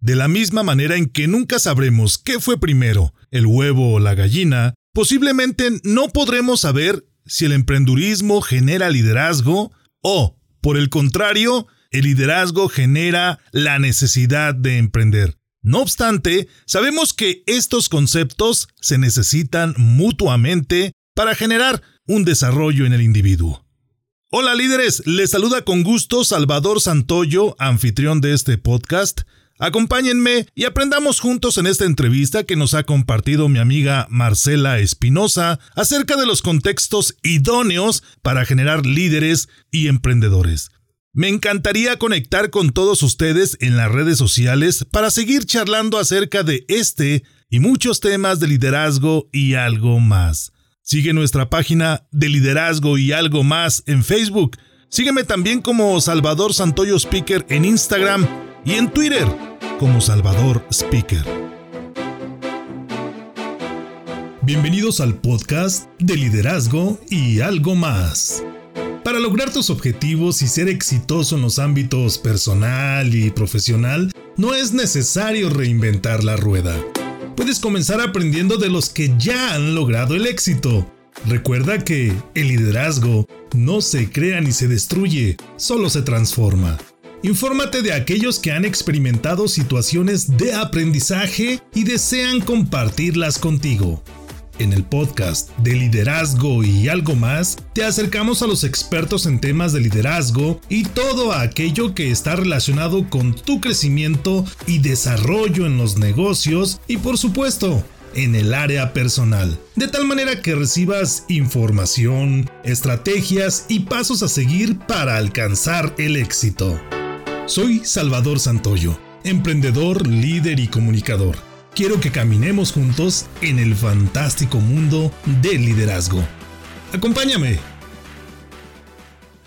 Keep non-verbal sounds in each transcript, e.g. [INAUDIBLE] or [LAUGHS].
De la misma manera en que nunca sabremos qué fue primero, el huevo o la gallina, posiblemente no podremos saber si el emprendurismo genera liderazgo o, por el contrario, el liderazgo genera la necesidad de emprender. No obstante, sabemos que estos conceptos se necesitan mutuamente para generar un desarrollo en el individuo. Hola líderes, les saluda con gusto Salvador Santoyo, anfitrión de este podcast. Acompáñenme y aprendamos juntos en esta entrevista que nos ha compartido mi amiga Marcela Espinosa acerca de los contextos idóneos para generar líderes y emprendedores. Me encantaría conectar con todos ustedes en las redes sociales para seguir charlando acerca de este y muchos temas de liderazgo y algo más. Sigue nuestra página de liderazgo y algo más en Facebook. Sígueme también como Salvador Santoyo Speaker en Instagram y en Twitter como Salvador Speaker. Bienvenidos al podcast de liderazgo y algo más. Para lograr tus objetivos y ser exitoso en los ámbitos personal y profesional, no es necesario reinventar la rueda. Puedes comenzar aprendiendo de los que ya han logrado el éxito. Recuerda que el liderazgo no se crea ni se destruye, solo se transforma. Infórmate de aquellos que han experimentado situaciones de aprendizaje y desean compartirlas contigo. En el podcast de liderazgo y algo más, te acercamos a los expertos en temas de liderazgo y todo aquello que está relacionado con tu crecimiento y desarrollo en los negocios y por supuesto en el área personal, de tal manera que recibas información, estrategias y pasos a seguir para alcanzar el éxito. Soy Salvador Santoyo, emprendedor, líder y comunicador. Quiero que caminemos juntos en el fantástico mundo del liderazgo. Acompáñame.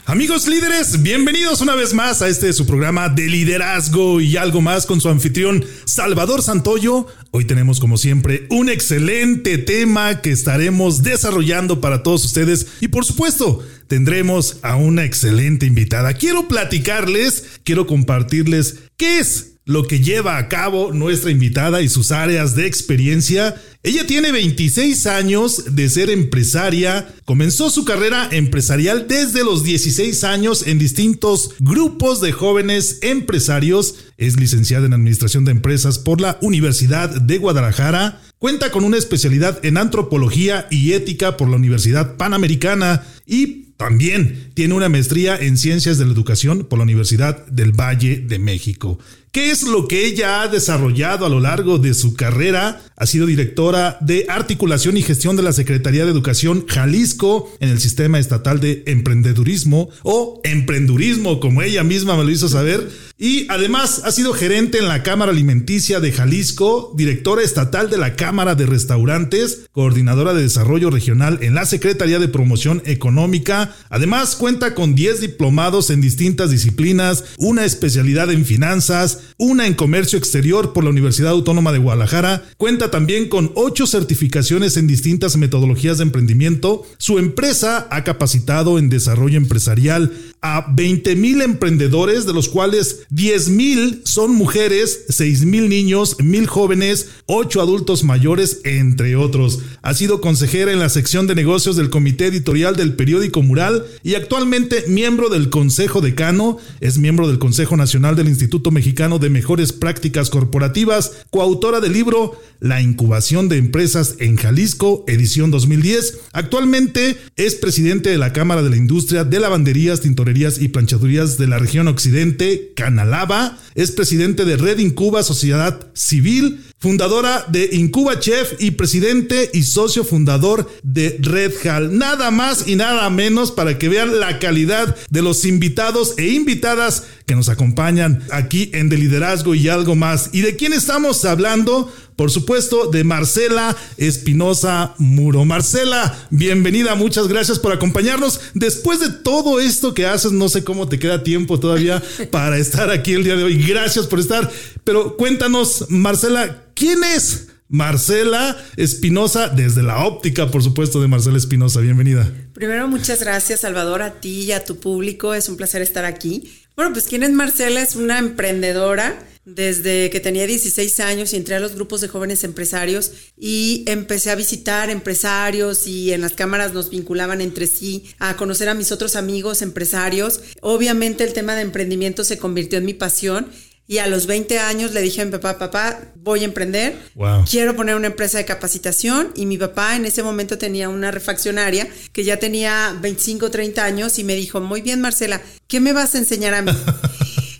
Amigos líderes, bienvenidos una vez más a este su programa de liderazgo y algo más con su anfitrión Salvador Santoyo. Hoy tenemos como siempre un excelente tema que estaremos desarrollando para todos ustedes y por supuesto tendremos a una excelente invitada. Quiero platicarles, quiero compartirles qué es lo que lleva a cabo nuestra invitada y sus áreas de experiencia. Ella tiene 26 años de ser empresaria, comenzó su carrera empresarial desde los 16 años en distintos grupos de jóvenes empresarios, es licenciada en Administración de Empresas por la Universidad de Guadalajara, cuenta con una especialidad en Antropología y Ética por la Universidad Panamericana y también tiene una maestría en Ciencias de la Educación por la Universidad del Valle de México. ¿Qué es lo que ella ha desarrollado a lo largo de su carrera? Ha sido directora de articulación y gestión de la Secretaría de Educación Jalisco en el Sistema Estatal de Emprendedurismo o Emprendurismo, como ella misma me lo hizo saber. Y además ha sido gerente en la Cámara Alimenticia de Jalisco, directora estatal de la Cámara de Restaurantes, coordinadora de Desarrollo Regional en la Secretaría de Promoción Económica. Además cuenta con 10 diplomados en distintas disciplinas, una especialidad en finanzas, una en comercio exterior por la Universidad Autónoma de Guadalajara, cuenta también con ocho certificaciones en distintas metodologías de emprendimiento. Su empresa ha capacitado en desarrollo empresarial a 20 mil emprendedores, de los cuales 10 mil son mujeres, 6 mil niños, mil jóvenes, 8 adultos mayores, entre otros. Ha sido consejera en la sección de negocios del comité editorial del periódico Mural y actualmente miembro del Consejo Decano, es miembro del Consejo Nacional del Instituto Mexicano de Mejores Prácticas Corporativas, coautora del libro La incubación de empresas en Jalisco, edición 2010. Actualmente es presidente de la Cámara de la Industria de Lavanderías, Tintorerías y Planchadurías de la región Occidente, Canalaba. Es presidente de Red Incuba Sociedad Civil, fundadora de Incuba Chef y presidente y socio fundador de Red Hall. Nada más y nada menos para que vean la calidad de los invitados e invitadas que nos acompañan aquí en De Liderazgo y algo más. ¿Y de quién estamos hablando? Por supuesto, de Marcela Espinosa Muro. Marcela, bienvenida, muchas gracias por acompañarnos. Después de todo esto que haces, no sé cómo te queda tiempo todavía [LAUGHS] para estar aquí el día de hoy. Gracias por estar. Pero cuéntanos, Marcela, ¿quién es? Marcela Espinosa, desde la óptica, por supuesto, de Marcela Espinosa. Bienvenida. Primero, muchas gracias, Salvador, a ti y a tu público. Es un placer estar aquí. Bueno, pues quién es Marcela, es una emprendedora desde que tenía 16 años y entré a los grupos de jóvenes empresarios y empecé a visitar empresarios y en las cámaras nos vinculaban entre sí, a conocer a mis otros amigos empresarios. Obviamente el tema de emprendimiento se convirtió en mi pasión y a los 20 años le dije a mi papá, papá, voy a emprender, quiero poner una empresa de capacitación. Y mi papá en ese momento tenía una refaccionaria que ya tenía 25, 30 años y me dijo, muy bien Marcela, ¿qué me vas a enseñar a mí? [LAUGHS]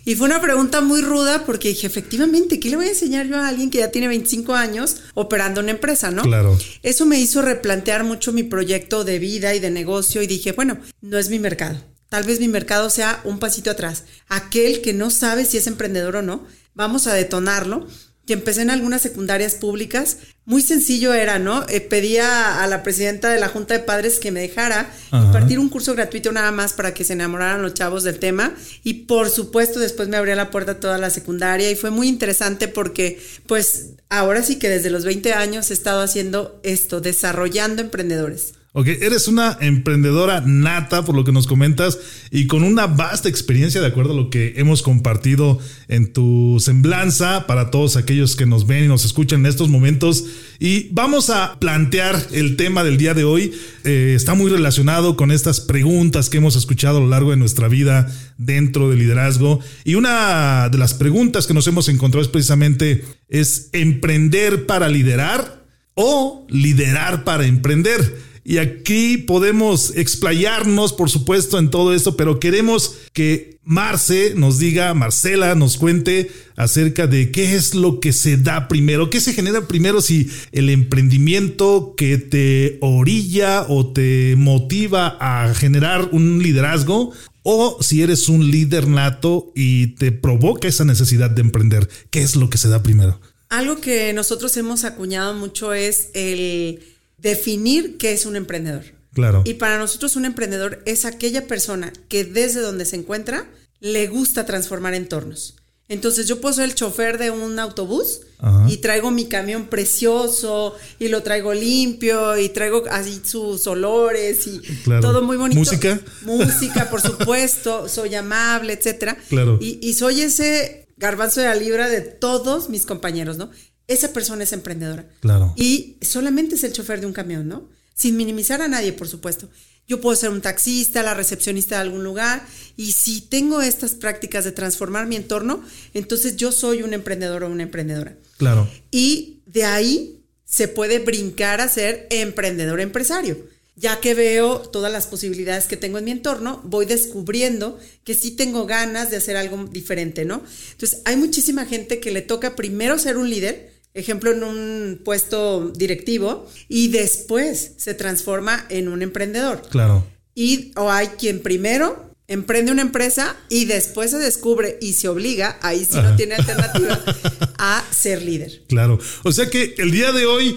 Y fue una pregunta muy ruda porque dije, efectivamente, ¿qué le voy a enseñar yo a alguien que ya tiene 25 años operando una empresa, no? Claro. Eso me hizo replantear mucho mi proyecto de vida y de negocio y dije, bueno, no es mi mercado. Tal vez mi mercado sea un pasito atrás. Aquel que no sabe si es emprendedor o no, vamos a detonarlo que empecé en algunas secundarias públicas, muy sencillo era, ¿no? Eh, pedía a la presidenta de la Junta de Padres que me dejara impartir un curso gratuito nada más para que se enamoraran los chavos del tema. Y por supuesto, después me abría la puerta toda la secundaria y fue muy interesante porque, pues, ahora sí que desde los 20 años he estado haciendo esto, desarrollando emprendedores. Ok, eres una emprendedora nata por lo que nos comentas y con una vasta experiencia de acuerdo a lo que hemos compartido en tu semblanza para todos aquellos que nos ven y nos escuchan en estos momentos. Y vamos a plantear el tema del día de hoy. Eh, está muy relacionado con estas preguntas que hemos escuchado a lo largo de nuestra vida dentro del liderazgo. Y una de las preguntas que nos hemos encontrado es precisamente, ¿es emprender para liderar o liderar para emprender? Y aquí podemos explayarnos, por supuesto, en todo esto, pero queremos que Marce nos diga, Marcela nos cuente acerca de qué es lo que se da primero, qué se genera primero si el emprendimiento que te orilla o te motiva a generar un liderazgo o si eres un líder nato y te provoca esa necesidad de emprender, ¿qué es lo que se da primero? Algo que nosotros hemos acuñado mucho es el definir qué es un emprendedor. Claro. Y para nosotros un emprendedor es aquella persona que desde donde se encuentra le gusta transformar entornos. Entonces yo puedo ser el chofer de un autobús y traigo mi camión precioso y lo traigo limpio y traigo así sus olores y todo muy bonito. Música. Música, por [LAUGHS] supuesto. soy amable, etcétera. Claro. Y, y soy ese garbanzo de la libra de todos mis compañeros, ¿no? Esa persona es emprendedora. Claro. Y solamente es el chofer de un camión, ¿no? Sin minimizar a nadie, por supuesto. Yo puedo ser un taxista, la recepcionista de algún lugar, y si tengo estas prácticas de transformar mi entorno, entonces yo soy un emprendedor o una emprendedora. Claro. Y de ahí se puede brincar a ser emprendedor empresario. Ya que veo todas las posibilidades que tengo en mi entorno, voy descubriendo que sí tengo ganas de hacer algo diferente, ¿no? Entonces, hay muchísima gente que le toca primero ser un líder, ejemplo, en un puesto directivo, y después se transforma en un emprendedor. Claro. Y o hay quien primero emprende una empresa y después se descubre y se obliga, ahí sí no tiene alternativa, [LAUGHS] a ser líder. Claro. O sea que el día de hoy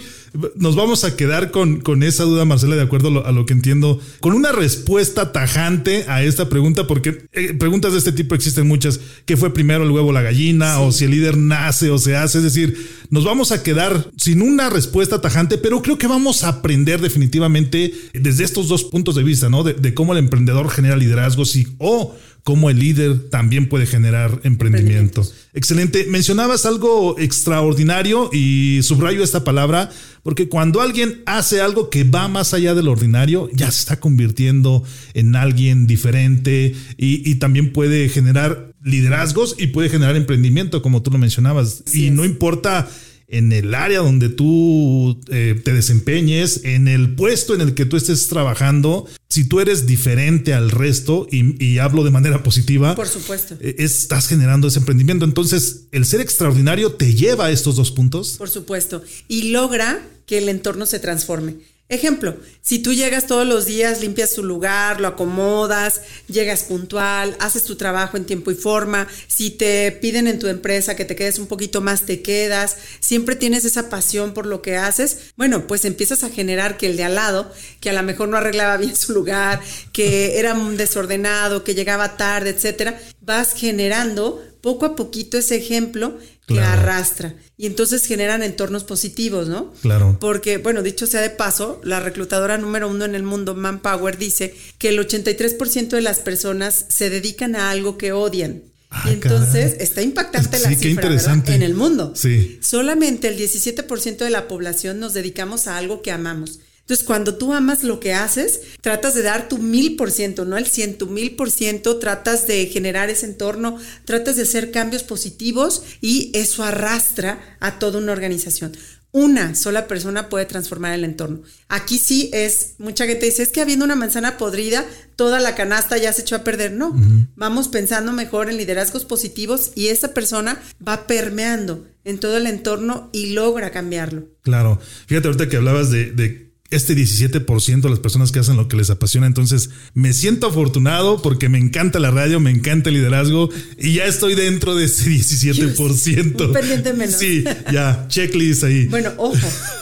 nos vamos a quedar con, con esa duda, Marcela, de acuerdo a lo, que entiendo, con una respuesta tajante a esta pregunta, porque eh, preguntas de este tipo existen muchas. ¿Qué fue primero el huevo o la gallina? O si el líder nace o se hace. Es decir, nos vamos a quedar sin una respuesta tajante, pero creo que vamos a aprender definitivamente desde estos dos puntos de vista, ¿no? De, cómo el emprendedor genera liderazgo, si o cómo el líder también puede generar emprendimiento. Excelente. Mencionabas algo extraordinario y subrayo esta palabra porque cuando alguien hace algo que va más allá del ordinario, ya se está convirtiendo en alguien diferente y, también puede generar liderazgos y puede generar emprendimiento, como tú lo mencionabas. y no importa en el área donde tú eh, te desempeñes, en el puesto en el que tú estés trabajando, si tú eres diferente al resto y, hablo de manera positiva, por supuesto, eh, estás generando ese emprendimiento. Entonces, el ser extraordinario te lleva a estos dos puntos. Por supuesto, y logra que el entorno se transforme. Ejemplo, si tú llegas todos los días, limpias tu lugar, lo acomodas, llegas puntual, haces tu trabajo en tiempo y forma, si te piden en tu empresa que te quedes un poquito más, te quedas, siempre tienes esa pasión por lo que haces, bueno, pues empiezas a generar que el de al lado, que a lo mejor no arreglaba bien su lugar, que era desordenado, que llegaba tarde, etcétera, vas generando poco a poquito ese ejemplo que arrastra. Y entonces generan entornos positivos, ¿no? Claro. Porque, bueno, dicho sea de paso, la reclutadora número uno en el mundo, Manpower, dice que el 83% de las personas se dedican a algo que odian. Ah, y entonces caray. está impactante la Sí, cifra en el mundo. Sí. Solamente el 17% de la población nos dedicamos a algo que amamos. Entonces, cuando tú amas lo que haces, tratas de dar tu mil por ciento, no el cien, tu mil por ciento, tratas de generar ese entorno, tratas de hacer cambios positivos y eso arrastra a toda una organización. Una sola persona puede transformar el entorno. Aquí sí es, mucha gente dice, es que habiendo una manzana podrida, toda la canasta ya se echó a perder. No, vamos pensando mejor en liderazgos positivos y esa persona va permeando en todo el entorno y logra cambiarlo. Claro. Fíjate ahorita que hablabas de, de este 17% de las personas que hacen lo que les apasiona. Entonces, me siento afortunado porque me encanta la radio, me encanta el liderazgo y ya estoy dentro de ese 17%. Un pendiente menos. Sí, ya, checklist ahí. Bueno, ojo,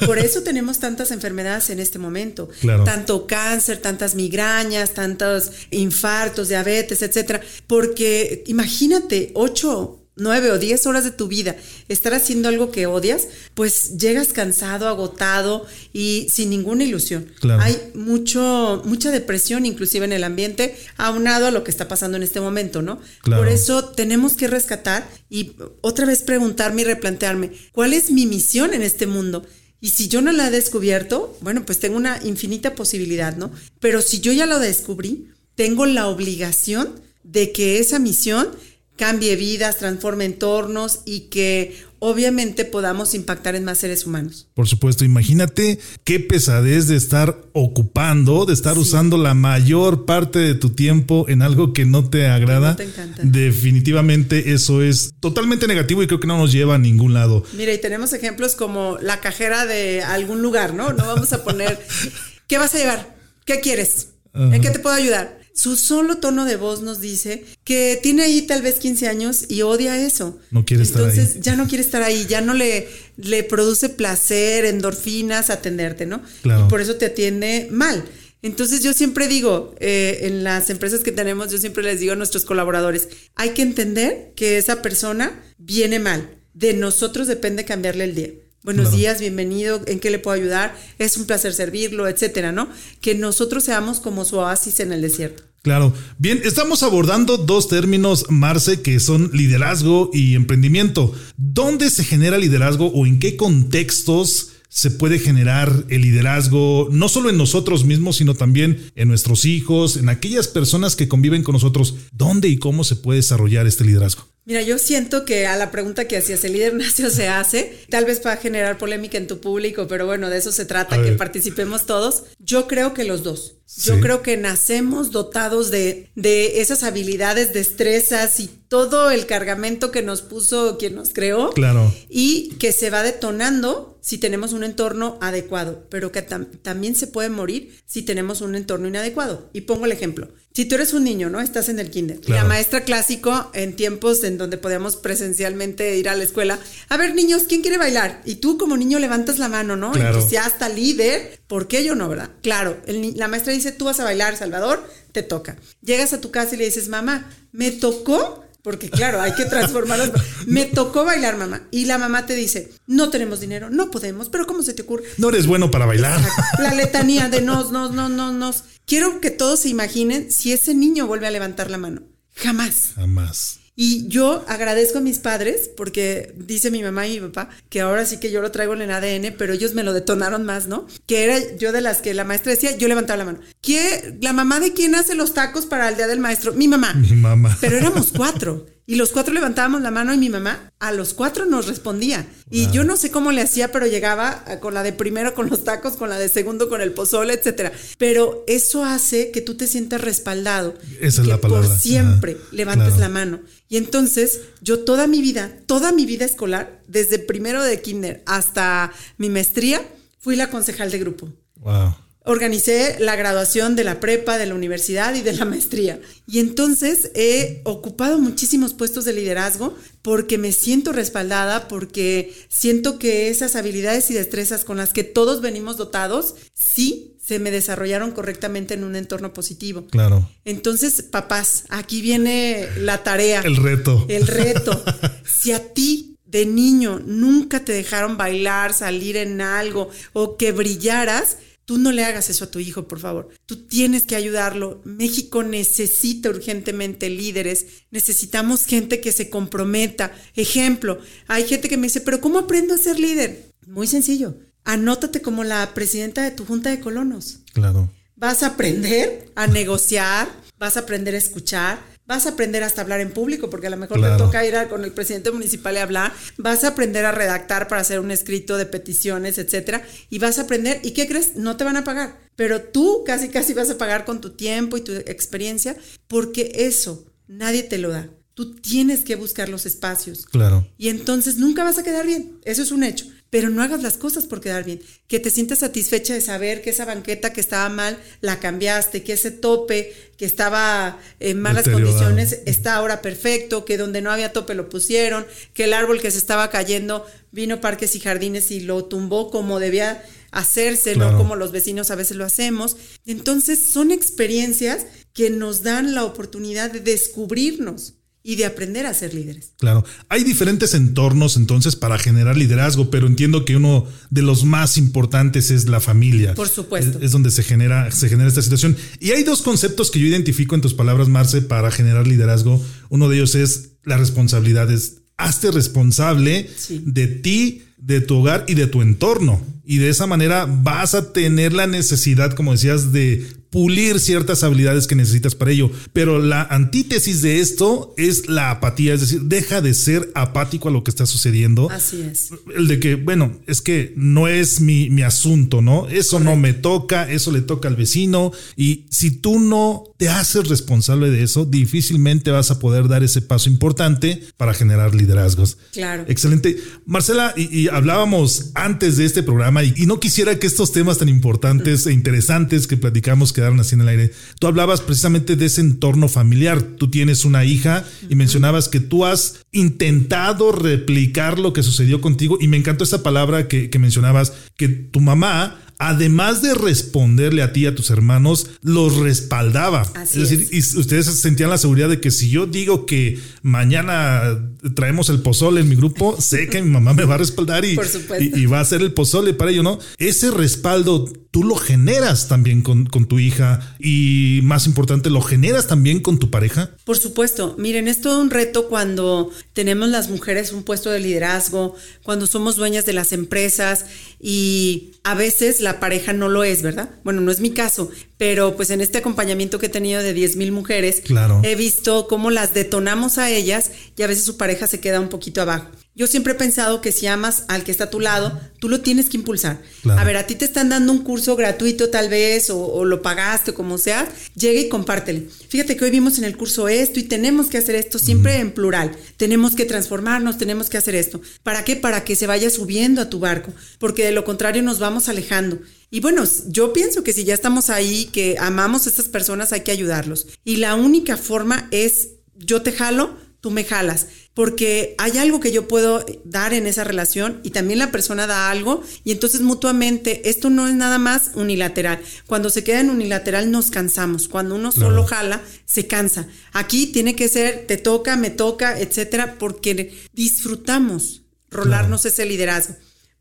por [LAUGHS] eso tenemos tantas enfermedades en este momento. Claro. Tanto cáncer, tantas migrañas, tantos infartos, diabetes, etcétera. Porque imagínate, ocho, nueve o diez horas de tu vida estar haciendo algo que odias, pues llegas cansado, agotado y sin ninguna ilusión. Claro. Hay mucho, mucha depresión, inclusive en el ambiente, aunado a lo que está pasando en este momento, ¿no? Claro. Por eso tenemos que rescatar y otra vez preguntarme y replantearme, ¿cuál es mi misión en este mundo? Y si yo no la he descubierto, bueno, pues tengo una infinita posibilidad, ¿no? Pero si yo ya lo descubrí, tengo la obligación de que esa misión cambie vidas, transforme entornos y que obviamente podamos impactar en más seres humanos. Por supuesto, imagínate qué pesadez de estar ocupando, de estar usando la mayor parte de tu tiempo en algo que no te agrada. no te encanta. Definitivamente eso es totalmente negativo y creo que no nos lleva a ningún lado. Mira, y tenemos ejemplos como la cajera de algún lugar, ¿no? No vamos a poner, [LAUGHS] ¿qué vas a llevar? ¿Qué quieres? ¿En qué te puedo ayudar? Su solo tono de voz nos dice que tiene ahí tal vez 15 años y odia eso. No quiere estar Entonces ahí. ya no quiere estar ahí, ya no le, le produce placer, endorfinas atenderte, ¿no? Claro. Y por eso te atiende mal. Entonces yo siempre digo, eh, en las empresas que tenemos, yo siempre les digo a nuestros colaboradores, hay que entender que esa persona viene mal. De nosotros depende cambiarle el día. Buenos Claro. días, bienvenido, ¿en qué le puedo ayudar? Es un placer servirlo, etcétera, ¿no? Que nosotros seamos como su oasis en el desierto. Claro. Bien, estamos abordando dos términos, Marce, que son liderazgo y emprendimiento. ¿Dónde se genera liderazgo o en qué contextos se puede generar el liderazgo, no solo en nosotros mismos, sino también en nuestros hijos, en aquellas personas que conviven con nosotros? ¿Dónde y cómo se puede desarrollar este liderazgo? Mira, yo siento que a la pregunta que hacías, el líder [LAUGHS] nace o se hace, tal vez va a generar polémica en tu público, pero bueno, de eso se trata, que participemos todos. Yo creo que los dos. Yo Sí. creo que nacemos dotados de, de esas habilidades, destrezas y todo el cargamento que nos puso quien nos creó. Claro. Y que se va detonando si tenemos un entorno adecuado, pero que tam- también se puede morir si tenemos un entorno inadecuado. Y pongo el ejemplo. Si tú eres un niño, ¿no? Estás en el kinder. Claro. La maestra clásico en tiempos en donde podíamos presencialmente ir a la escuela. A ver, niños, ¿quién quiere bailar? Y tú como niño levantas la mano, ¿no? Claro. Entusiasta, líder. ¿Por qué yo no, verdad? Claro, el la maestra dice, tú vas a bailar, Salvador, te toca. Llegas a tu casa y le dices, mamá, ¿me tocó? Porque claro, hay que [LAUGHS] transformar las... Me tocó bailar, mamá. Y la mamá te dice, no tenemos dinero, no podemos, pero ¿cómo se te ocurre? No eres bueno para bailar. La [LAUGHS] letanía de nos, nos, nos, nos, nos. Quiero que todos se imaginen si ese niño vuelve a levantar la mano. Jamás. Jamás. Y yo agradezco a mis padres porque dice mi mamá y mi papá que ahora sí que yo lo traigo en el ADN, pero ellos me lo detonaron más, ¿no? Que era yo de las que la maestra decía, yo levantaba la mano. ¿Qué, ¿La mamá de quién hace los tacos para el día del maestro? Mi mamá. Mi mamá. Pero éramos cuatro. Y los cuatro levantábamos la mano y mi mamá a los cuatro nos respondía. Y yo no sé cómo le hacía, pero llegaba eh, con la de primero con los tacos, con la de segundo con el pozole, etcétera. Pero eso hace que tú te sientas respaldado. Esa es que la palabra. Por siempre Ajá, levantes claro. la mano. Y entonces yo toda mi vida, toda mi vida escolar, desde primero de kinder hasta mi maestría, fui la concejal de grupo. Wow. Organicé la graduación de la prepa, de la universidad y de la maestría. Y entonces he ocupado muchísimos puestos de liderazgo porque me siento respaldada, porque siento que esas habilidades y destrezas con las que todos venimos dotados, sí se me desarrollaron correctamente en un entorno positivo. Claro. Entonces, papás, aquí viene la tarea. El reto. El reto. si a ti de niño nunca te dejaron bailar, salir en algo o que brillaras, Tú no le hagas eso a tu hijo, por favor. Tú tienes que ayudarlo. México necesita urgentemente líderes. Necesitamos gente que se comprometa. Ejemplo, hay gente que me dice, pero ¿cómo aprendo a ser líder? Muy sencillo. Anótate como la presidenta de tu junta de colonos. Claro. Vas a aprender a negociar, vas a aprender a escuchar, Vas a aprender hasta hablar en público, porque a lo mejor te toca ir con el presidente municipal y hablar. Vas a aprender a redactar para hacer un escrito de peticiones, etcétera. Y vas a aprender. ¿Y qué crees? No te van a pagar. Pero tú casi, casi vas a pagar con tu tiempo y tu experiencia, porque eso nadie te lo da. Tú tienes que buscar los espacios. Claro. Y entonces nunca vas a quedar bien. Eso es un hecho pero no hagas las cosas por quedar bien. Que te sientas satisfecha de saber que esa banqueta que estaba mal la cambiaste, que ese tope que estaba en malas condiciones está ahora perfecto, que donde no había tope lo pusieron, que el árbol que se estaba cayendo vino Parques y Jardines y lo tumbó como debía hacerse, no como los vecinos a veces lo hacemos. Entonces son experiencias que nos dan la oportunidad de descubrirnos y de aprender a ser líderes. Claro, hay diferentes entornos entonces para generar liderazgo, pero entiendo que uno de los más importantes es la familia. Por supuesto. Es, donde se genera, se genera esta situación. Y hay dos conceptos que yo identifico en tus palabras, Marce, para generar liderazgo. Uno de ellos es las responsabilidades. Hazte responsable de ti, de tu hogar y de tu entorno. Y de esa manera vas a tener la necesidad, como decías, de pulir ciertas habilidades que necesitas para ello. Pero la antítesis de esto es la apatía, es decir, deja de ser apático a lo que está sucediendo. Así es. El de que, bueno, es que no es mi, mi asunto, ¿no? Eso no me toca, eso le toca al vecino. Y si tú no te haces responsable de eso, difícilmente vas a poder dar ese paso importante para generar liderazgos. Claro. Excelente. Marcela, y, hablábamos antes de este programa y, y, no quisiera que estos temas tan importantes e interesantes que platicamos que así en el aire. Tú hablabas precisamente de ese entorno familiar. Tú tienes una hija y mencionabas que tú has intentado replicar lo que sucedió contigo y me encantó esa palabra que, que mencionabas, que tu mamá además de responderle a ti y a tus hermanos, los respaldaba. es decir, y ustedes sentían la seguridad de que si yo digo que mañana traemos el pozole en mi grupo, [LAUGHS] sé que mi mamá me va a respaldar y, y, va a hacer el pozole para ello, ¿no? Ese respaldo tú lo generas también con, con, tu hija y más importante, lo generas también con tu pareja. Por supuesto, miren, es todo un reto cuando tenemos las mujeres un puesto de liderazgo, cuando somos dueñas de las empresas y a veces la pareja no lo es, ¿verdad? Bueno, no es mi caso, pero pues en este acompañamiento que he tenido de 10 mil mujeres, he visto cómo las detonamos a ellas y a veces su pareja se queda un poquito abajo. Yo siempre he pensado que si amas al que está a tu lado, tú lo tienes que impulsar. A ver, a ti te están dando un curso gratuito tal vez, o, lo pagaste, o como sea, llega y compártele. Fíjate que hoy vimos en el curso esto y tenemos que hacer esto siempre en plural. Tenemos que transformarnos, tenemos que hacer esto. ¿Para qué? Para que se vaya subiendo a tu barco, porque de lo contrario nos vamos alejando. Y bueno, yo pienso que si ya estamos ahí, que amamos a estas personas, hay que ayudarlos. Y la única forma es yo te jalo, tú me jalas, porque hay algo que yo puedo dar en esa relación y también la persona da algo y entonces mutuamente esto no es nada más unilateral. Cuando se queda en unilateral nos cansamos, cuando uno solo jala se cansa. Aquí tiene que ser te toca, me toca, etcétera, porque disfrutamos rolarnos ese liderazgo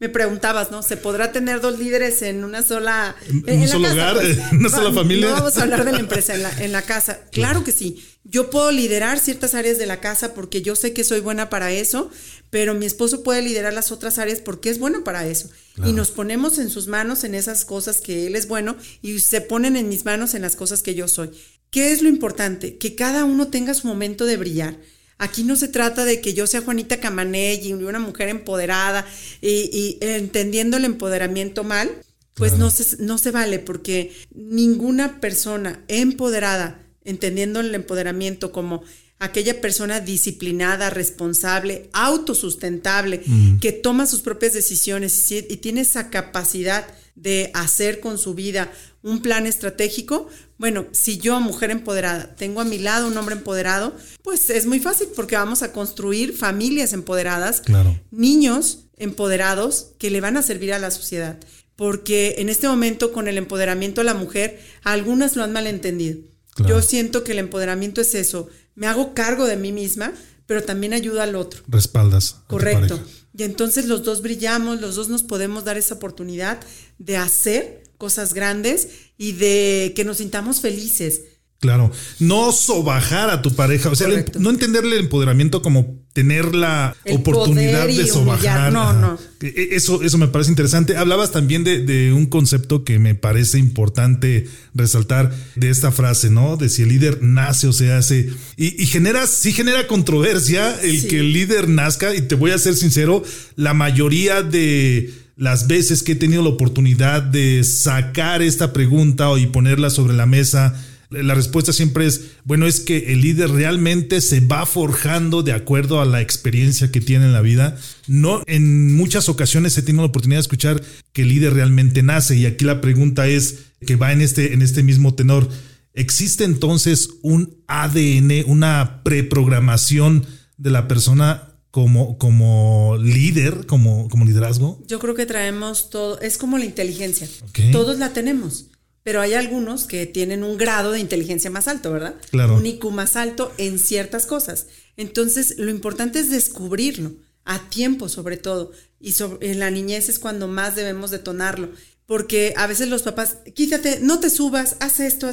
me preguntabas, ¿no? ¿Se podrá tener dos líderes en una sola... En, un solo hogar, pues, en una sola familia. No vamos a hablar de la empresa, en la, en la casa. [LAUGHS] Claro que sí. Yo puedo liderar ciertas áreas de la casa porque yo sé que soy buena para eso, pero mi esposo puede liderar las otras áreas porque es bueno para eso. Y nos ponemos en sus manos en esas cosas que él es bueno y se ponen en mis manos en las cosas que yo soy. ¿Qué es lo importante? Que cada uno tenga su momento de brillar Aquí no se trata de que yo sea Juanita Camaney y una mujer empoderada y, entendiendo el empoderamiento mal, pues no, se, no se vale porque ninguna persona empoderada, entendiendo el empoderamiento como aquella persona disciplinada, responsable, autosustentable, mm. que toma sus propias decisiones y tiene esa capacidad de hacer con su vida un plan estratégico, bueno, si yo, mujer empoderada, tengo a mi lado un hombre empoderado, pues es muy fácil porque vamos a construir familias empoderadas, niños empoderados que le van a servir a la sociedad. porque en este momento con el empoderamiento a la mujer, algunas lo han malentendido. Yo siento que el empoderamiento es eso, me hago cargo de mí misma, pero también ayuda al otro. Respaldas. Correcto. Y entonces los dos brillamos, los dos nos podemos dar esa oportunidad de hacer cosas grandes y de que nos sintamos felices. Claro, no sobajar a tu pareja, o sea, no entenderle el empoderamiento como tener la oportunidad de sobajar. No, no. E, eso, eso me parece interesante. Hablabas también de, un concepto que me parece importante resaltar de esta frase, ¿no? De si el líder nace o se hace. Y, genera, sí genera controversia el que el líder nazca, y te voy a ser sincero, la mayoría de las veces que he tenido la oportunidad de sacar esta pregunta y ponerla sobre la mesa, la respuesta siempre es, bueno, es que el líder realmente se va forjando de acuerdo a la experiencia que tiene en la vida. No, en muchas ocasiones he tenido la oportunidad de escuchar que el líder realmente nace y aquí la pregunta es que va en este, en este mismo tenor. ¿Existe entonces un ADN, una preprogramación de la persona como, como líder, como, como liderazgo? Yo creo que traemos todo, es como la inteligencia. Todos la tenemos pero hay algunos que tienen un grado de inteligencia más alto, ¿verdad? Claro. Un IQ más alto en ciertas cosas. Entonces, lo importante es descubrirlo, a tiempo sobre todo. Y en la niñez es cuando más debemos detonarlo. Porque a veces los papás, quítate, no te subas, haz esto,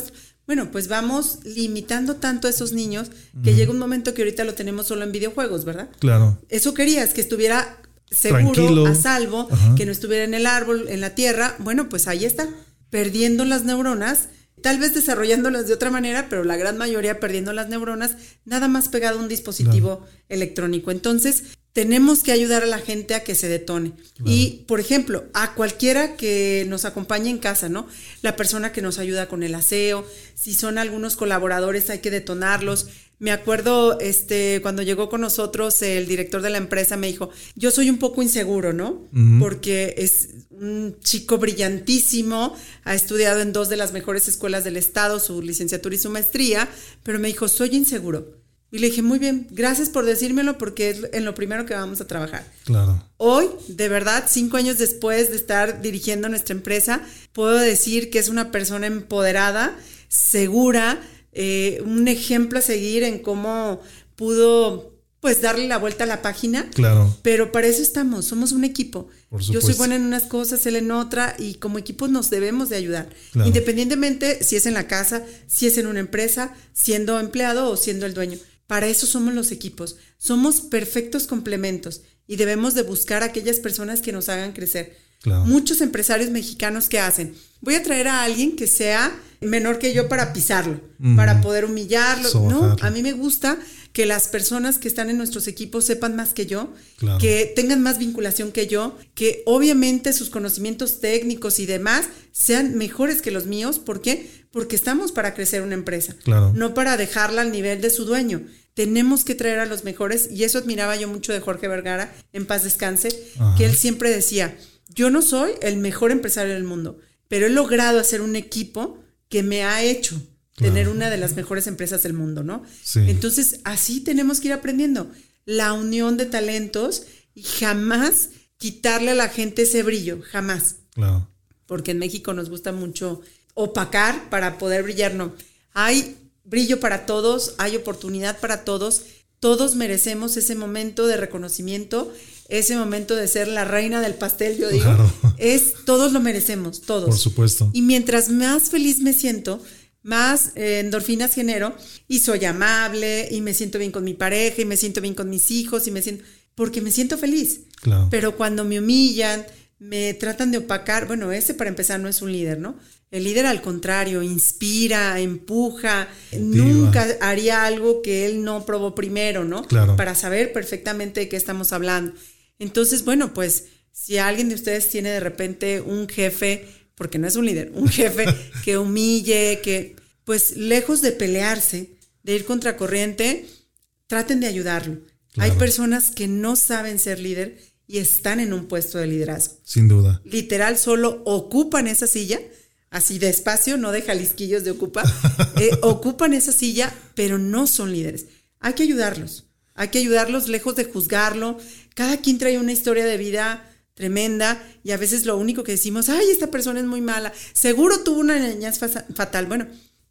Bueno, pues vamos limitando tanto a esos niños que llega un momento que ahorita lo tenemos solo en videojuegos, ¿verdad? Claro. Eso querías, que estuviera seguro, a salvo, que no estuviera en el árbol, en la tierra. Bueno, pues ahí está perdiendo las neuronas, tal vez desarrollándolas de otra manera, pero la gran mayoría perdiendo las neuronas, nada más pegado a un dispositivo electrónico. Entonces, tenemos que ayudar a la gente a que se detone. Y, por ejemplo, a cualquiera que nos acompañe en casa, ¿no? La persona que nos ayuda con el aseo, si son algunos colaboradores hay que detonarlos. Me acuerdo, este, cuando llegó con nosotros el director de la empresa me dijo, yo soy un poco inseguro, ¿no? Porque es un chico brillantísimo, ha estudiado en dos de las mejores escuelas del estado, su licenciatura y su maestría, pero me dijo, soy inseguro. Y le dije, muy bien, gracias por decírmelo porque es en lo primero que vamos a trabajar. Claro. Hoy, de verdad, cinco años después de estar dirigiendo nuestra empresa, puedo decir que es una persona empoderada, segura, eh, un ejemplo a seguir en cómo pudo pues darle la vuelta a la página. Claro. Pero para eso estamos, somos un equipo. Yo soy buena en unas cosas, él en otra, y como equipo nos debemos de ayudar. Independientemente si es en la casa, si es en una empresa, siendo empleado o siendo el dueño. Para eso somos los equipos. Somos perfectos complementos y debemos de buscar a aquellas personas que nos hagan crecer. Muchos empresarios mexicanos que hacen, voy a traer a alguien que sea menor que yo para pisarlo, para poder humillarlo. No, a mí me gusta que las personas que están en nuestros equipos sepan más que yo, que tengan más vinculación que yo, que obviamente sus conocimientos técnicos y demás sean mejores que los míos. ¿Por qué? Porque estamos para crecer una empresa, no para dejarla al nivel de su dueño. Tenemos que traer a los mejores y eso admiraba yo mucho de Jorge Vergara, en paz descanse, que él siempre decía, yo no soy el mejor empresario del mundo, pero he logrado hacer un equipo que me ha hecho tener una de las mejores empresas del mundo, ¿no? Entonces, así tenemos que ir aprendiendo. La unión de talentos y jamás quitarle a la gente ese brillo, jamás. Claro. Porque en México nos gusta mucho opacar para poder brillar, no. Hay brillo para todos, hay oportunidad para todos, todos merecemos ese momento de reconocimiento, ese momento de ser la reina del pastel, yo digo, es todos lo merecemos, todos. Por supuesto. Y mientras más feliz me siento, más eh, endorfinas genero y soy amable y me siento bien con mi pareja y me siento bien con mis hijos y me siento porque me siento feliz. Claro. Pero cuando me humillan, me tratan de opacar, bueno, ese para empezar no es un líder, ¿no? El líder al contrario, inspira, empuja, nunca haría algo que él no probó primero, ¿no? Claro. Para saber perfectamente de qué estamos hablando. Entonces, bueno, pues si alguien de ustedes tiene de repente un jefe porque no es un líder, un jefe [LAUGHS] que humille, que pues lejos de pelearse, de ir contracorriente, traten de ayudarlo. Hay personas que no saben ser líder y están en un puesto de liderazgo. Sin duda. Literal, solo ocupan esa silla, así despacio, no de jalisquillos de ocupa, [LAUGHS] eh, ocupan esa silla, pero no son líderes. Hay que ayudarlos, hay que ayudarlos lejos de juzgarlo. Cada quien trae una historia de vida tremenda y a veces lo único que decimos, ay, esta persona es muy mala, seguro tuvo una niñez fatal. Bueno,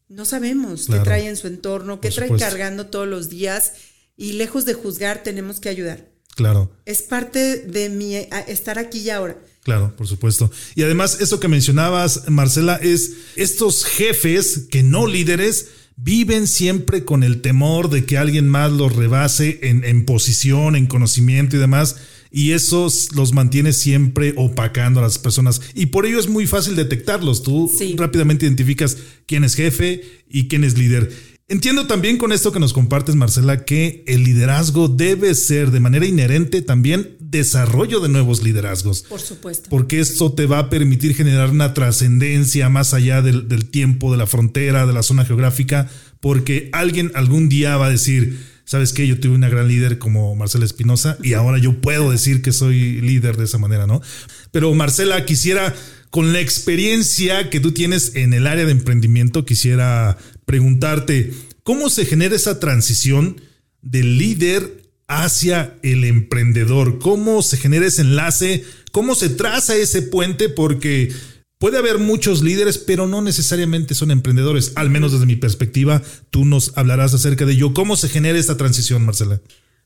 no sabemos qué trae en su entorno, qué trae cargando todos los días y lejos de juzgar tenemos que ayudar. Claro. Es parte de mi estar aquí y ahora. Claro, por supuesto. Y además, eso que mencionabas, Marcela, es estos jefes que no líderes viven siempre con el temor de que alguien más los rebase en, en posición, en conocimiento y demás y eso los mantiene siempre opacando a las personas. Y por ello es muy fácil detectarlos. Tú rápidamente identificas quién es jefe y quién es líder. Entiendo también con esto que nos compartes, Marcela, que el liderazgo debe ser de manera inherente también desarrollo de nuevos liderazgos. Por supuesto. Porque esto te va a permitir generar una trascendencia más allá del, del tiempo, de la frontera, de la zona geográfica, porque alguien algún día va a decir, ¿sabes qué? Yo tuve una gran líder como Marcela Espinosa y ahora yo puedo decir que soy líder de esa manera, ¿no? Pero Marcela, quisiera, con la experiencia que tú tienes en el área de emprendimiento, quisiera preguntarte, ¿cómo se genera esa transición del líder hacia el emprendedor? ¿Cómo se genera ese enlace? ¿Cómo se traza ese puente? Porque Puede haber muchos líderes, pero no necesariamente son emprendedores. Al menos desde mi perspectiva, tú nos hablarás acerca de ello. ¿Cómo se genera esta transición, Marcela?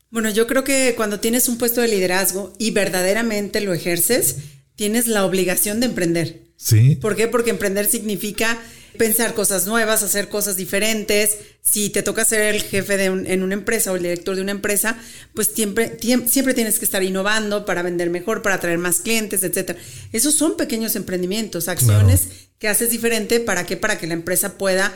Bueno, yo creo que cuando tienes un puesto de liderazgo y verdaderamente lo ejerces, tienes la obligación de emprender. Sí. ¿Por qué? Porque emprender significa pensar cosas nuevas, hacer cosas diferentes. Si te toca ser el jefe de en una empresa o el director de una empresa, pues siempre, siempre tienes que estar innovando para vender mejor, para atraer más clientes, etcétera. Esos son pequeños emprendimientos, acciones que haces diferente para que para que la empresa pueda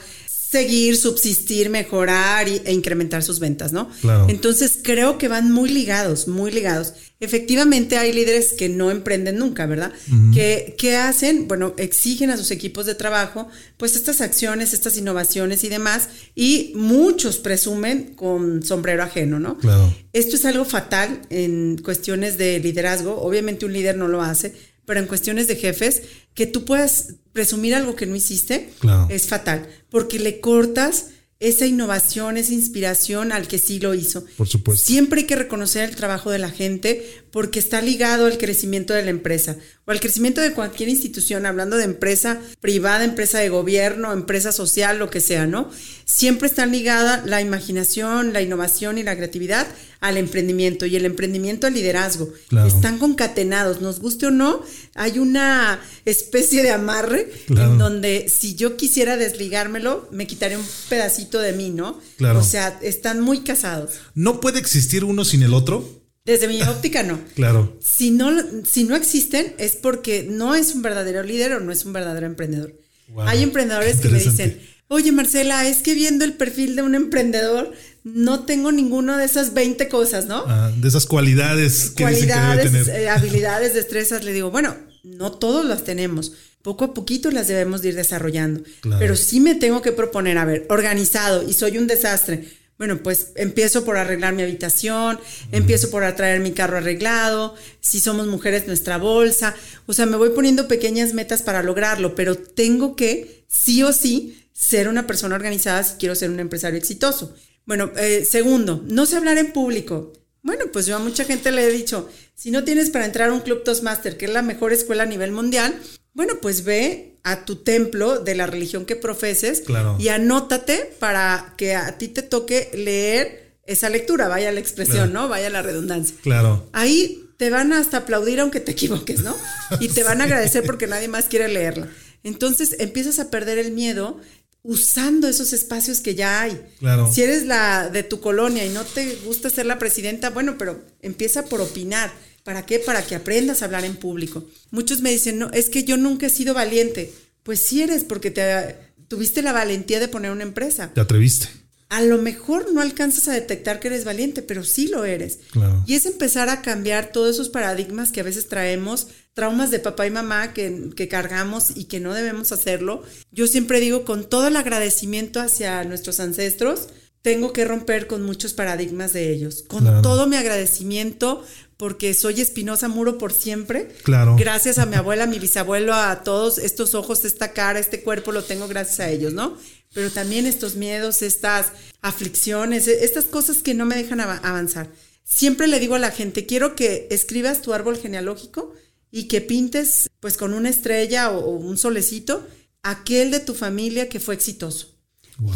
seguir, subsistir, mejorar e incrementar sus ventas, ¿no? Entonces creo que van muy ligados, muy ligados. Efectivamente hay líderes que no emprenden nunca, ¿verdad? que, ¿Qué hacen? Bueno, exigen a sus equipos de trabajo pues estas acciones, estas innovaciones y demás, y muchos presumen con sombrero ajeno, ¿no? Claro. Esto es algo fatal en cuestiones de liderazgo, obviamente un líder no lo hace, pero en cuestiones de jefes, que tú puedas presumir algo que no hiciste, es fatal, porque le cortas esa innovación, esa inspiración al que sí lo hizo. Por supuesto. Siempre hay que reconocer el trabajo de la gente porque está ligado al crecimiento de la empresa o al crecimiento de cualquier institución, hablando de empresa privada, empresa de gobierno, empresa social, lo que sea, ¿no? Siempre está ligada la imaginación, la innovación y la creatividad al emprendimiento y el emprendimiento al liderazgo. Están concatenados, nos guste o no, hay una especie de amarre en donde si yo quisiera desligármelo, me quitaría un pedacito de mí, ¿no? Claro. O sea, están muy casados. ¿No puede existir uno sin el otro? Desde mi óptica, no. Claro. Si no, si no existen, es porque no es un verdadero líder o no es un verdadero emprendedor. Hay emprendedores que me dicen, oye Marcela, es que viendo el perfil de un emprendedor, no tengo ninguna de esas 20 cosas, ¿no? Ah, de esas cualidades que cualidades, debe tener. Eh, habilidades, destrezas, le digo, bueno, no todos las tenemos. Poco a poquito las debemos de ir desarrollando. Pero sí me tengo que proponer, a ver, organizado y soy un desastre bueno, pues empiezo por arreglar mi habitación, empiezo por atraer mi carro arreglado, si somos mujeres nuestra bolsa, o sea, me voy poniendo pequeñas metas para lograrlo, pero tengo que sí o sí ser una persona organizada si quiero ser un empresario exitoso. Bueno, eh, segundo, no sé hablar en público. Bueno, pues yo a mucha gente le he dicho, si no tienes para entrar a un Club Toastmaster, que es la mejor escuela a nivel mundial, bueno, pues ve a tu templo de la religión que profeses y anótate para que a ti te toque leer esa lectura, vaya la expresión, ¿no? Vaya la redundancia. Claro. Ahí te van hasta aplaudir aunque te equivoques, ¿no? [LAUGHS] Y te van a agradecer porque nadie más quiere leerla. Entonces empiezas a perder el miedo usando esos espacios que ya hay. Claro. Si eres la de tu colonia y no te gusta ser la presidenta, bueno, pero empieza por opinar ¿Para qué? Para que aprendas a hablar en público. Muchos me dicen, no, es que yo nunca he sido valiente. Pues sí eres, porque te, tuviste la valentía de poner una empresa. Te atreviste. A lo mejor no alcanzas a detectar que eres valiente, pero sí lo eres. Y es empezar a cambiar todos esos paradigmas que a veces traemos, traumas de papá y mamá que, que cargamos y que no debemos hacerlo. Yo siempre digo, con todo el agradecimiento hacia nuestros ancestros, tengo que romper con muchos paradigmas de ellos. Con todo mi agradecimiento porque soy Espinosa Muro por siempre. Claro. Gracias a mi abuela, a mi bisabuelo, a todos estos ojos, esta cara, este cuerpo, lo tengo gracias a ellos, ¿no? Pero también estos miedos, estas aflicciones, estas cosas que no me dejan avanzar. Siempre le digo a la gente, quiero que escribas tu árbol genealógico y que pintes pues con una estrella o, un solecito aquel de tu familia que fue exitoso.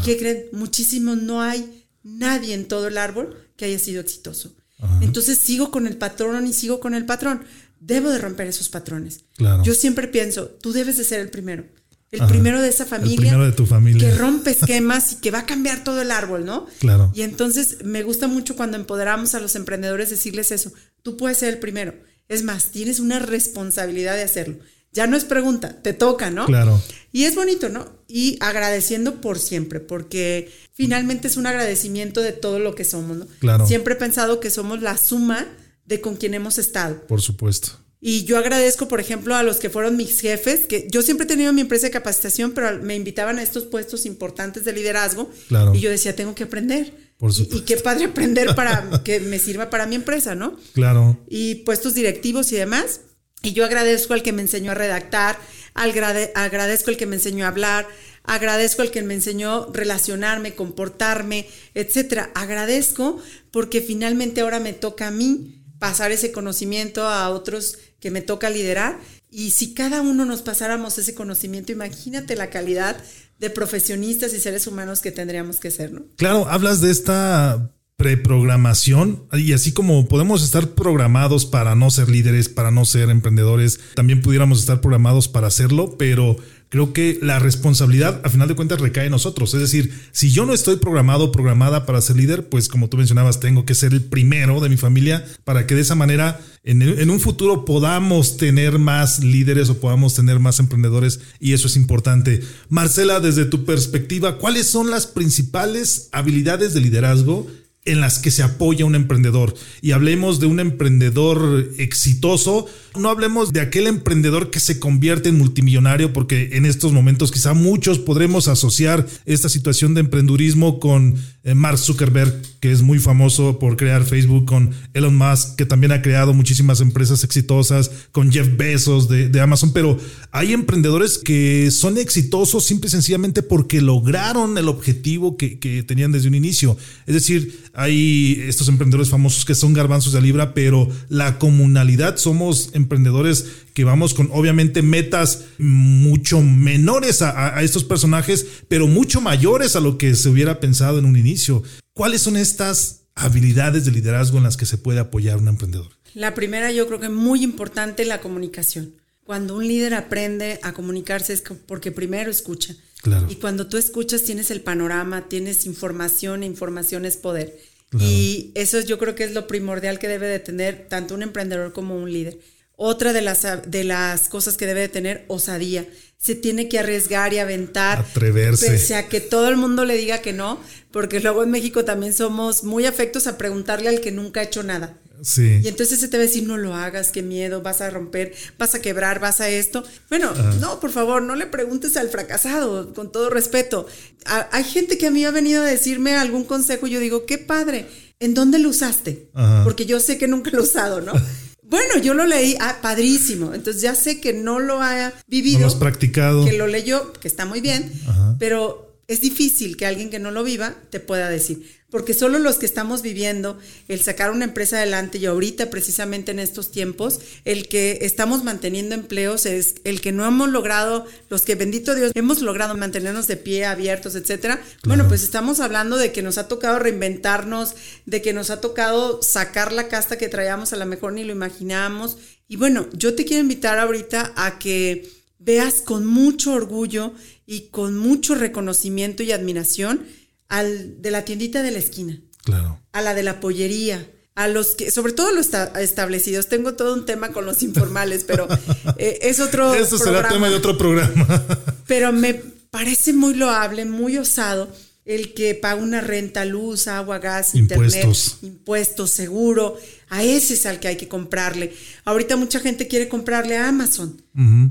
¿Qué creen? Muchísimos no hay nadie en todo el árbol que haya sido exitoso. Entonces sigo con el patrón y sigo con el patrón. Debo de romper esos patrones. Yo siempre pienso, tú debes de ser el primero. El primero de esa familia. El primero de tu familia. Que rompe [LAUGHS] esquemas y que va a cambiar todo el árbol, ¿no? Claro. Y entonces me gusta mucho cuando empoderamos a los emprendedores decirles eso. Tú puedes ser el primero. Es más, tienes una responsabilidad de hacerlo. Ya no es pregunta, te toca, ¿no? Claro. Y es bonito, ¿no? Y agradeciendo por siempre, porque finalmente es un agradecimiento de todo lo que somos, ¿no? Claro. Siempre he pensado que somos la suma de con quien hemos estado. Por supuesto. Y yo agradezco, por ejemplo, a los que fueron mis jefes, que yo siempre he tenido mi empresa de capacitación, pero me invitaban a estos puestos importantes de liderazgo. Claro. Y yo decía, tengo que aprender. Por y, supuesto. y qué padre aprender para [LAUGHS] que me sirva para mi empresa, ¿no? Claro. Y puestos directivos y demás. Y yo agradezco al que me enseñó a redactar, agradezco al que me enseñó a hablar, agradezco al que me enseñó relacionarme, comportarme, etcétera. Agradezco porque finalmente ahora me toca a mí pasar ese conocimiento a otros que me toca liderar. Y si cada uno nos pasáramos ese conocimiento, imagínate la calidad de profesionistas y seres humanos que tendríamos que ser, ¿no? Claro, hablas de esta preprogramación y así como podemos estar programados para no ser líderes, para no ser emprendedores, también pudiéramos estar programados para hacerlo, pero creo que la responsabilidad a final de cuentas recae en nosotros. Es decir, si yo no estoy programado programada para ser líder, pues como tú mencionabas, tengo que ser el primero de mi familia para que de esa manera en, un futuro podamos tener más líderes o podamos tener más emprendedores y eso es importante. Marcela, desde tu perspectiva, ¿cuáles son las principales habilidades de liderazgo en las que se apoya un emprendedor. Y hablemos de un emprendedor exitoso, no hablemos de aquel emprendedor que se convierte en multimillonario, porque en estos momentos quizá muchos podremos asociar esta situación de emprendurismo con Mark Zuckerberg, que es muy famoso por crear Facebook, con Elon Musk, que también ha creado muchísimas empresas exitosas, con Jeff Bezos de, de Amazon, pero hay emprendedores que son exitosos simple y sencillamente porque lograron el objetivo que, que tenían desde un inicio. Es decir, hay estos emprendedores famosos que son garbanzos de libra, pero la comunalidad somos emprendedores que vamos con obviamente metas mucho menores a, a, estos personajes, pero mucho mayores a lo que se hubiera pensado en un inicio. ¿Cuáles son estas habilidades de liderazgo en las que se puede apoyar un emprendedor? La primera yo creo que es muy importante la comunicación. Cuando un líder aprende a comunicarse es porque primero escucha. Claro. Y cuando tú escuchas tienes el panorama, tienes información, e información es poder. Claro. Y eso yo creo que es lo primordial que debe de tener tanto un emprendedor como un líder. Otra de las, de las cosas que debe de tener, osadía. Se tiene que arriesgar y aventar. Atreverse. Pese a que todo el mundo le diga que no, porque luego en México también somos muy afectos a preguntarle al que nunca ha hecho nada. Sí. Y entonces se te va a decir, no lo hagas, qué miedo, vas a romper, vas a quebrar, vas a esto. Bueno, Ajá. no, por favor, no le preguntes al fracasado, con todo respeto. A, hay gente que a mí ha venido a decirme algún consejo y yo digo, qué padre, ¿en dónde lo usaste? Ajá. Porque yo sé que nunca lo he usado, ¿no? [LAUGHS] Bueno, yo lo leí, ah, padrísimo. Entonces ya sé que no lo ha vivido. No lo has practicado. Que lo leyó, que está muy bien, Ajá. pero es difícil que alguien que no lo viva te pueda decir. Porque solo los que estamos viviendo el sacar una empresa adelante y ahorita precisamente en estos tiempos, el que estamos manteniendo empleos es el que no hemos logrado, los que bendito Dios hemos logrado mantenernos de pie, abiertos, etcétera. Claro. Bueno, pues estamos hablando de que nos ha tocado reinventarnos, de que nos ha tocado sacar la casta que traíamos a lo mejor ni lo imaginábamos. Y bueno, yo te quiero invitar ahorita a que veas con mucho orgullo y con mucho reconocimiento y admiración al de la tiendita de la esquina, Claro. a la de la pollería, a los que, sobre todo los esta- establecidos, tengo todo un tema con los informales, pero eh, es otro [LAUGHS] Eso será tema de otro programa. [LAUGHS] Pero me parece muy loable, muy osado el que paga una renta, luz, agua, gas, Impuestos. internet, impuestos, seguro. A ese es al que hay que comprarle. Ahorita mucha gente quiere comprarle a Amazon.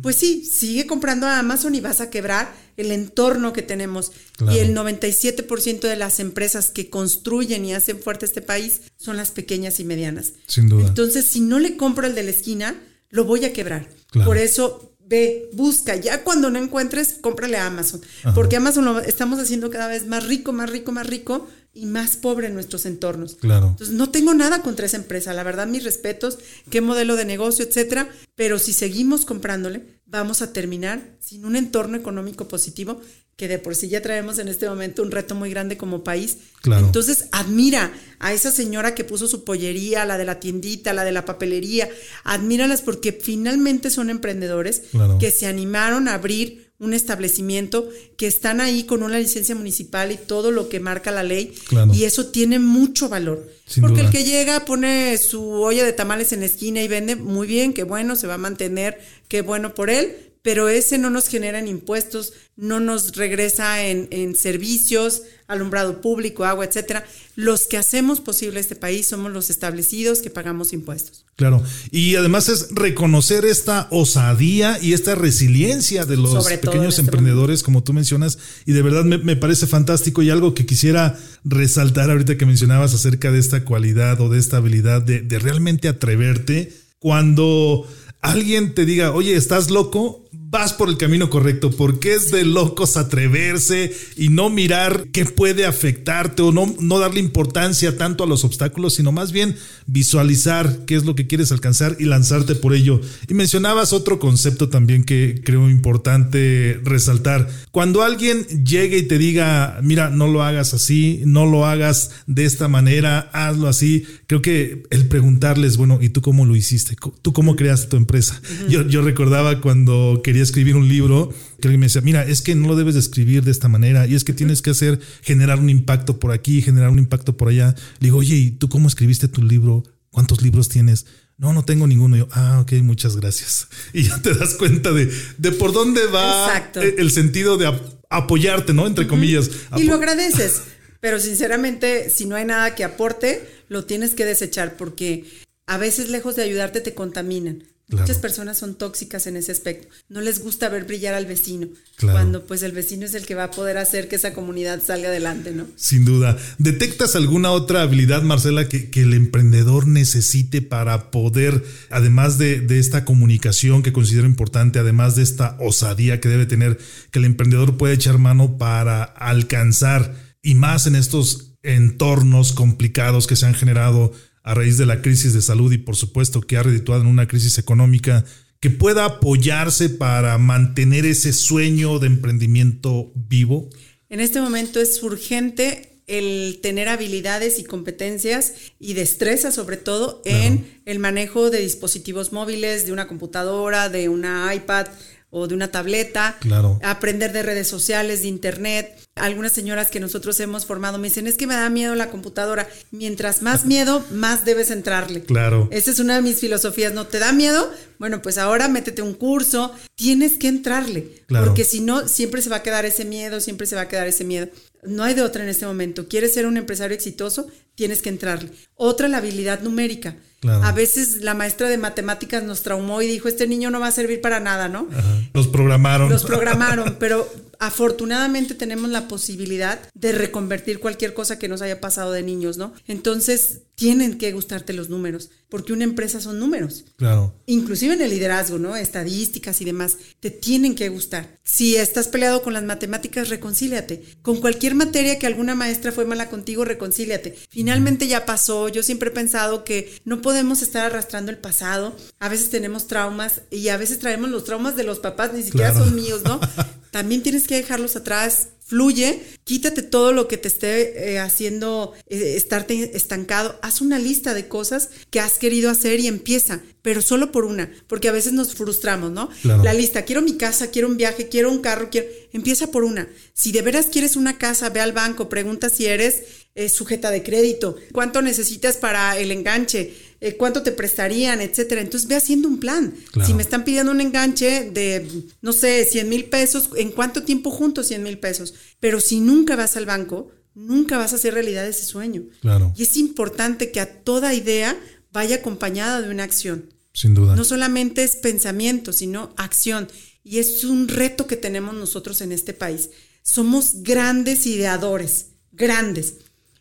Pues sí, sigue comprando a Amazon y vas a quebrar el entorno que tenemos. Claro. Y el 97% de las empresas que construyen y hacen fuerte este país son las pequeñas y medianas. Sin duda. Entonces, si no le compro el de la esquina, lo voy a quebrar. Claro. Por eso ve, busca. Ya cuando no encuentres, cómprale a Amazon. Porque Amazon lo estamos haciendo cada vez más rico, más rico, más rico y más pobre en nuestros entornos. Claro. Entonces, no tengo nada contra esa empresa. La verdad, mis respetos, qué modelo de negocio, etcétera. Pero si seguimos comprándole, vamos a terminar sin un entorno económico positivo que de por sí ya traemos en este momento un reto muy grande como país. Claro. Entonces, admira a esa señora que puso su pollería, la de la tiendita, la de la papelería. Admíralas porque finalmente son emprendedores Claro. que se animaron a abrir un establecimiento, que están ahí con una licencia municipal y todo lo que marca la ley. Claro. Y eso tiene mucho valor. Sin porque duda. el que llega, pone su olla de tamales en la esquina y vende, muy bien, qué bueno, se va a mantener, qué bueno por él, pero ese no nos genera en impuestos, no nos regresa en, en servicios, alumbrado público, agua, etcétera. Los que hacemos posible este país somos los establecidos que pagamos impuestos. Claro. Y además es reconocer esta osadía y esta resiliencia de los pequeños este emprendedores, como tú mencionas. Y de verdad me, me parece fantástico. Y algo que quisiera resaltar ahorita que mencionabas acerca de esta cualidad o de esta habilidad de, de realmente atreverte cuando alguien te diga, oye, ¿estás loco? Vas por el camino correcto, porque es de locos atreverse y no mirar qué puede afectarte o no, no darle importancia tanto a los obstáculos, sino más bien visualizar qué es lo que quieres alcanzar y lanzarte por ello. Y mencionabas otro concepto también que creo importante resaltar. Cuando alguien llegue y te diga, mira, no lo hagas así, no lo hagas de esta manera, hazlo así, creo que el preguntarles, bueno, ¿y tú cómo lo hiciste? ¿Tú cómo creaste tu empresa? yo, yo recordaba cuando quería escribir un libro, que alguien me decía, mira, es que no lo debes de escribir de esta manera y es que tienes que hacer, generar un impacto por aquí, generar un impacto por allá. Le digo, oye, ¿y tú cómo escribiste tu libro? ¿Cuántos libros tienes? No, no tengo ninguno. Yo, ah, ok, muchas gracias. [LAUGHS] Y ya te das cuenta de, de por dónde va Exacto. el sentido de ap- apoyarte, ¿no? Entre comillas. Y lo agradeces. [LAUGHS] Pero sinceramente, si no hay nada que aporte, lo tienes que desechar porque a veces lejos de ayudarte te contaminan. Claro. Muchas personas son tóxicas en ese aspecto. No les gusta ver brillar al vecino. Claro. Cuando pues el vecino es el que va a poder hacer que esa comunidad salga adelante, ¿no? Sin duda. ¿Detectas alguna otra habilidad, Marcela, que, que el emprendedor necesite para poder, además de, de esta comunicación que considero importante, además de esta osadía que debe tener, que el emprendedor puede echar mano para alcanzar, y más en estos entornos complicados que se han generado a raíz de la crisis de salud y por supuesto que ha redituado en una crisis económica, que pueda apoyarse para mantener ese sueño de emprendimiento vivo? En este momento es urgente el tener habilidades y competencias y destreza sobre todo en el manejo de dispositivos móviles, de una computadora, de una iPad o de una tableta, Claro. aprender de redes sociales, de internet. Algunas señoras que nosotros hemos formado me dicen, es que me da miedo la computadora. Mientras más [LAUGHS] miedo, más debes entrarle. Claro. Esa es una de mis filosofías. ¿No te da miedo? Bueno, pues ahora métete un curso. Tienes que entrarle. Claro. Porque si no, siempre se va a quedar ese miedo, siempre se va a quedar ese miedo. No hay de otra en este momento. ¿Quieres ser un empresario exitoso? Tienes que entrarle. Otra, la habilidad numérica. Claro. A veces la maestra de matemáticas nos traumó y dijo, este niño no va a servir para nada, ¿no? Ajá. Los programaron. Los programaron, pero afortunadamente tenemos la posibilidad de reconvertir cualquier cosa que nos haya pasado de niños, ¿no? Entonces, tienen que gustarte los números, porque una empresa son números. Claro. Inclusive en el liderazgo, ¿no? Estadísticas y demás, te tienen que gustar. Si estás peleado con las matemáticas, reconcíliate. Con cualquier materia que alguna maestra fue mala contigo, reconcíliate. Finalmente ya pasó. Yo siempre he pensado que no podemos estar arrastrando el pasado. A veces tenemos traumas y a veces traemos los traumas de los papás, ni siquiera Claro. son míos, ¿no? [LAUGHS] También tienes que dejarlos atrás. Fluye, quítate todo lo que te esté eh, haciendo eh, estarte estancado. Haz una lista de cosas que has querido hacer y empieza, pero solo por una, porque a veces nos frustramos, ¿no? Claro. La lista, quiero mi casa, quiero un viaje, quiero un carro, quiero. Empieza por una. Si de veras quieres una casa, ve al banco, pregunta si eres eh, sujeta de crédito, cuánto necesitas para el enganche, eh, cuánto te prestarían, etcétera. Entonces ve haciendo un plan. Claro. Si me están pidiendo un enganche de, no sé, 100 mil pesos, ¿en cuánto tiempo junto 100 mil pesos? Pero si nunca vas al banco, nunca vas a hacer realidad ese sueño. Claro. Y es importante que a toda idea vaya acompañada de una acción. Sin duda. No solamente es pensamiento, sino acción. Y es un reto que tenemos nosotros en este país. Somos grandes ideadores, grandes.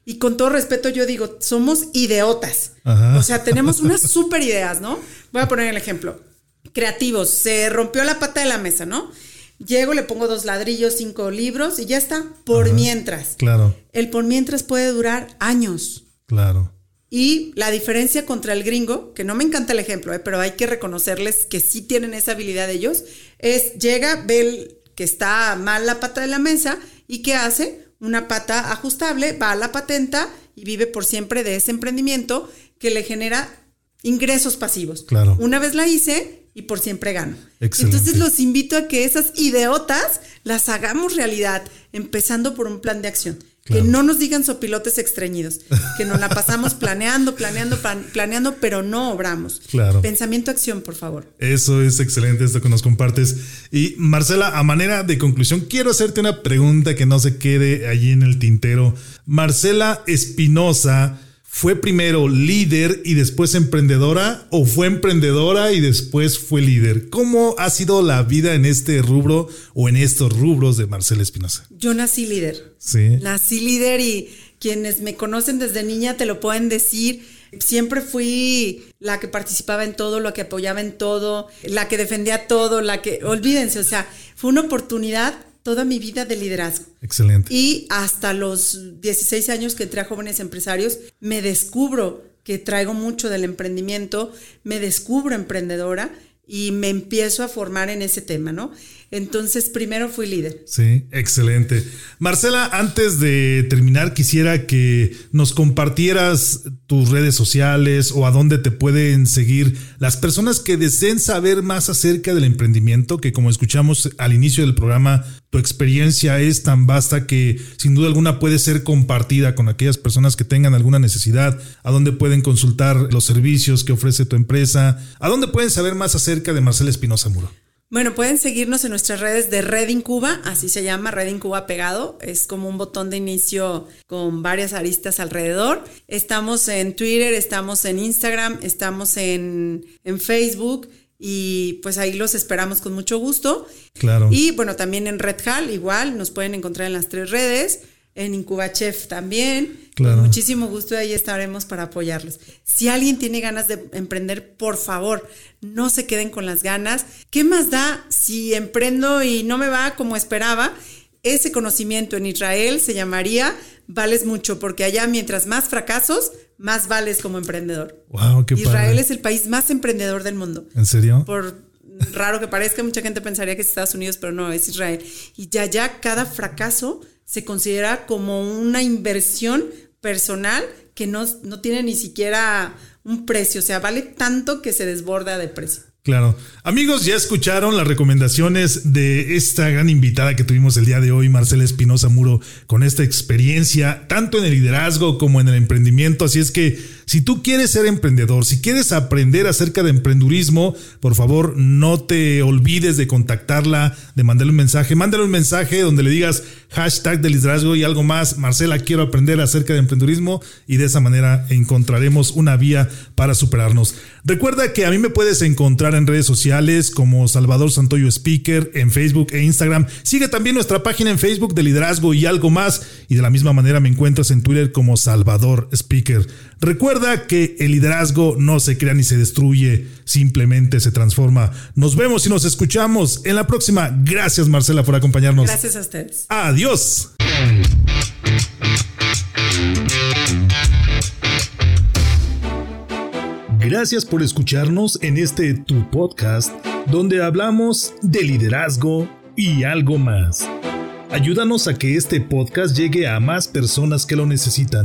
Y con todo respeto yo digo, somos ideotas. Ajá. O sea, tenemos [LAUGHS] unas super ideas, ¿no? Voy a poner el ejemplo. creativos. Se rompió la pata de la mesa, ¿no? Llego, le pongo dos ladrillos, cinco libros y ya está. Por mientras. Claro. El por mientras puede durar años. Claro. Y la diferencia contra el gringo, que no me encanta el ejemplo, ¿eh? pero hay que reconocerles que sí tienen esa habilidad ellos, es llega, ve que está mal la pata de la mesa y ¿qué hace? Una pata ajustable, va a la patenta y vive por siempre de ese emprendimiento que le genera ingresos pasivos. Claro. Una vez la hice y por siempre gano. Excelente. Entonces los invito a que esas ideotas las hagamos realidad, empezando por un plan de acción. Claro. Que no nos digan sopilotes extrañidos, que nos la pasamos [LAUGHS] planeando, planeando, plan- planeando, pero no obramos. Claro. Pensamiento, acción, por favor. Eso es excelente esto que nos compartes. Y Marcela, a manera de conclusión, quiero hacerte una pregunta que no se quede allí en el tintero. Marcela Espinosa, ¿fue primero líder y después emprendedora o fue emprendedora y después fue líder? ¿Cómo ha sido la vida en este rubro o en estos rubros de Marcela Espinosa? Yo nací líder. Sí. Nací líder y quienes me conocen desde niña te lo pueden decir. Siempre fui la que participaba en todo, la que apoyaba en todo, la que defendía todo, la que, olvídense, o sea, fue una oportunidad toda mi vida de liderazgo. Excelente. Y hasta los 16 años que entré a jóvenes empresarios, me descubro que traigo mucho del emprendimiento, me descubro emprendedora y me empiezo a formar en ese tema, ¿no? Entonces, primero fui líder. Sí, excelente. Marcela, antes de terminar, quisiera que nos compartieras tus redes sociales o a dónde te pueden seguir las personas que deseen saber más acerca del emprendimiento, que como escuchamos al inicio del programa, tu experiencia es tan vasta que sin duda alguna puede ser compartida con aquellas personas que tengan alguna necesidad, a dónde pueden consultar los servicios que ofrece tu empresa, a dónde pueden saber más acerca de Marcela Espinosa Muro. Bueno, pueden seguirnos en nuestras redes de Red Incuba, así se llama, Red Incuba pegado. Es como un botón de inicio con varias aristas alrededor. Estamos en Twitter, estamos en Instagram, estamos en, en Facebook y pues ahí los esperamos con mucho gusto. Claro. Y bueno, también en Red Hall, igual, nos pueden encontrar en las tres redes. En Incuba Chef también. Claro. Muchísimo gusto ahí estaremos para apoyarlos. Si alguien tiene ganas de emprender, por favor, no se queden con las ganas. ¿Qué más da si emprendo y no me va como esperaba? Ese conocimiento en Israel se llamaría vales mucho, porque allá mientras más fracasos, más vales como emprendedor. Wow, qué Israel padre. es el país más emprendedor del mundo ¿En serio? por raro que parezca, mucha gente pensaría que es Estados Unidos, pero no, es Israel. Y ya ya cada fracaso se considera como una inversión personal que no, no tiene ni siquiera un precio, o sea, vale tanto que se desborda de precio. Claro. Amigos, ya escucharon las recomendaciones de esta gran invitada que tuvimos el día de hoy, Marcela Espinosa Muro, con esta experiencia tanto en el liderazgo como en el emprendimiento. Así es que si tú quieres ser emprendedor, si quieres aprender acerca de emprendurismo, por favor no te olvides de contactarla, de mandarle un mensaje. Mándale un mensaje donde le digas hashtag de liderazgo y algo más. Marcela, quiero aprender acerca de emprendurismo y de esa manera encontraremos una vía para superarnos. Recuerda que a mí me puedes encontrar en redes sociales como Salvador Santoyo Speaker en Facebook e Instagram. Sigue también nuestra página en Facebook de liderazgo y algo más. Y de la misma manera me encuentras en Twitter como Salvador Speaker. Recuerda que el liderazgo no se crea ni se destruye, simplemente se transforma. Nos vemos y nos escuchamos en la próxima. Gracias Marcela por acompañarnos. Gracias a ustedes. Adiós. Gracias por escucharnos en este tu podcast donde hablamos de liderazgo y algo más. Ayúdanos a que este podcast llegue a más personas que lo necesitan.